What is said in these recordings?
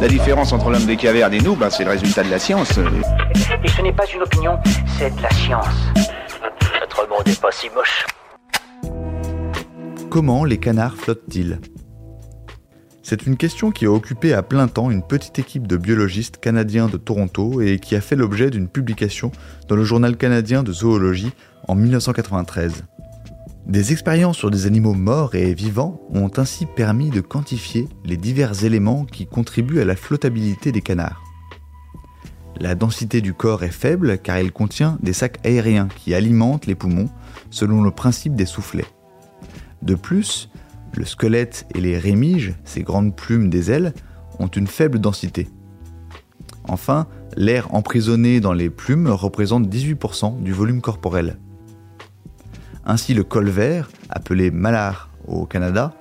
La différence entre l'homme des cavernes et nous, ben, c'est le résultat de la science. Et ce n'est pas une opinion, c'est de la science. Notre monde n'est pas si moche. Comment les canards flottent-ils? C'est une question qui a occupé à plein temps une petite équipe de biologistes canadiens de Toronto et qui a fait l'objet d'une publication dans le journal canadien de zoologie en 1993. Des expériences sur des animaux morts et vivants ont ainsi permis de quantifier les divers éléments qui contribuent à la flottabilité des canards. La densité du corps est faible car il contient des sacs aériens qui alimentent les poumons selon le principe des soufflets. De plus, le squelette et les rémiges, ces grandes plumes des ailes, ont une faible densité. Enfin, l'air emprisonné dans les plumes représente 18% du volume corporel. Ainsi, le colvert, appelé malar au Canada,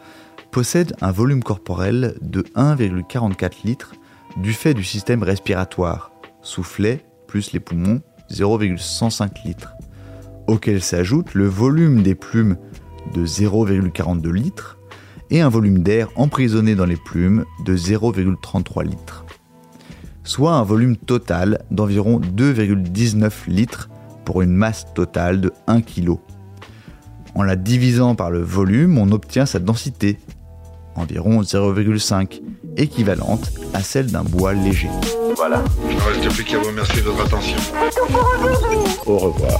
possède un volume corporel de 1,44 litres du fait du système respiratoire, soufflet plus les poumons 0,105 litres, auquel s'ajoute le volume des plumes de 0,42 litres et un volume d'air emprisonné dans les plumes de 0,33 litres, soit un volume total d'environ 2,19 litres pour une masse totale de 1 kg. En la divisant par le volume, on obtient sa densité, environ 0,5, équivalente à celle d'un bois léger. Voilà. Il ne reste plus qu'à vous remercier de votre attention. Au revoir.